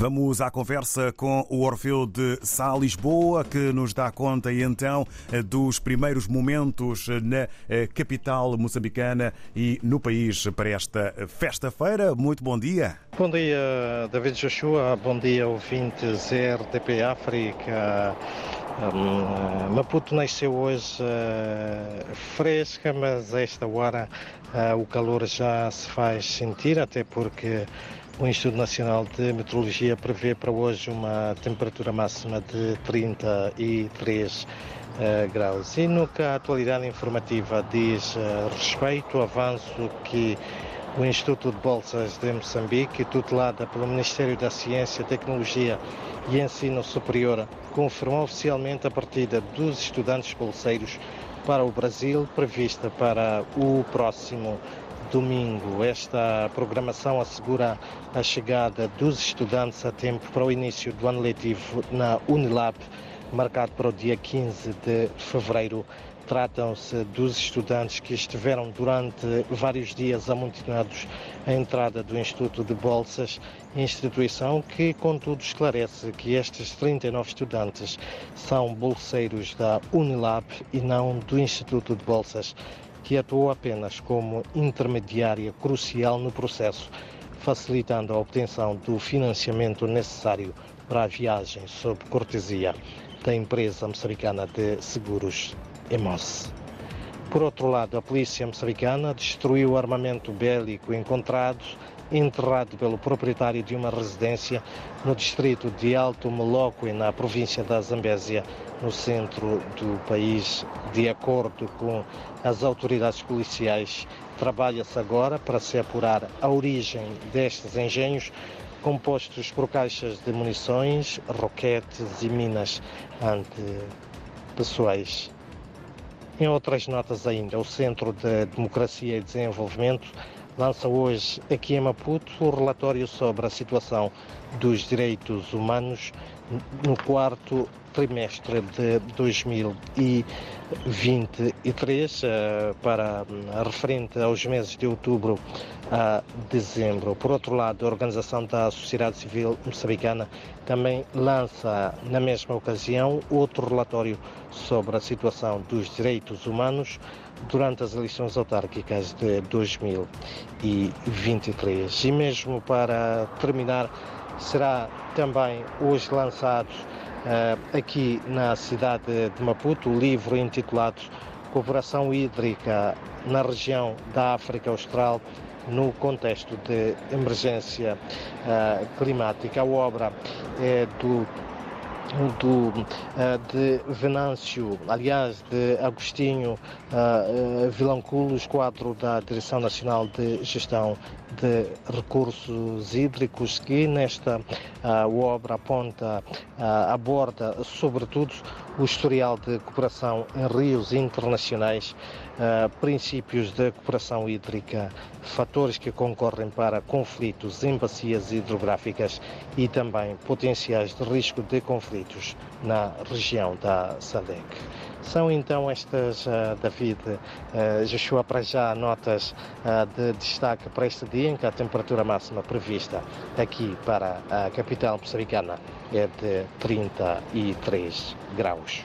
Vamos à conversa com o Orfeu de Sá Lisboa, que nos dá conta então dos primeiros momentos na capital moçambicana e no país para esta festa-feira. Muito bom dia. Bom dia, David Joshua. Bom dia, ouvintes RTP África. Um, Maputo nasceu hoje uh, fresca, mas a esta hora uh, o calor já se faz sentir, até porque o Instituto Nacional de Meteorologia prevê para hoje uma temperatura máxima de 33 uh, graus. E no que a atualidade informativa diz respeito ao avanço que o Instituto de Bolsas de Moçambique, tutelada pelo Ministério da Ciência, Tecnologia e Ensino Superior, confirmou oficialmente a partida dos estudantes bolseiros para o Brasil, prevista para o próximo domingo. Esta programação assegura a chegada dos estudantes a tempo para o início do ano letivo na Unilab, marcado para o dia 15 de fevereiro. Tratam-se dos estudantes que estiveram durante vários dias amontoados à entrada do Instituto de Bolsas, instituição que, contudo, esclarece que estes 39 estudantes são bolseiros da Unilab e não do Instituto de Bolsas, que atuou apenas como intermediária crucial no processo, facilitando a obtenção do financiamento necessário para a viagem sob cortesia da empresa moçambicana de seguros Emos. Por outro lado, a polícia moçambicana destruiu o armamento bélico encontrado enterrado pelo proprietário de uma residência no distrito de Alto Meloque, na província da Zambésia, no centro do país. De acordo com as autoridades policiais, trabalha-se agora para se apurar a origem destes engenhos, compostos por caixas de munições, roquetes e minas antipessoais. Em outras notas ainda, o Centro de Democracia e Desenvolvimento lança hoje aqui em Maputo o relatório sobre a situação dos direitos humanos no quarto trimestre de 2023 eh, para referente aos meses de outubro a dezembro. Por outro lado, a Organização da Sociedade Civil Moçambicana também lança na mesma ocasião outro relatório sobre a situação dos direitos humanos durante as eleições autárquicas de 2023. E mesmo para terminar, será também hoje lançado uh, aqui na cidade de Maputo o livro intitulado Cooperação Hídrica na região da África Austral no contexto de emergência uh, climática. A obra é do do, eh, de Venâncio, aliás, de Agostinho uh, Vilanculos, quadro da Direção Nacional de Gestão de Recursos Hídricos, que nesta obra aponta, aborda sobretudo o historial de cooperação em rios internacionais, princípios de cooperação hídrica, fatores que concorrem para conflitos em bacias hidrográficas e também potenciais de risco de conflitos na região da SADEC. São então estas, uh, David, uh, Joshua, para já notas de destaque para este dia em que a temperatura máxima prevista aqui para a capital moçambicana é de 33 graus.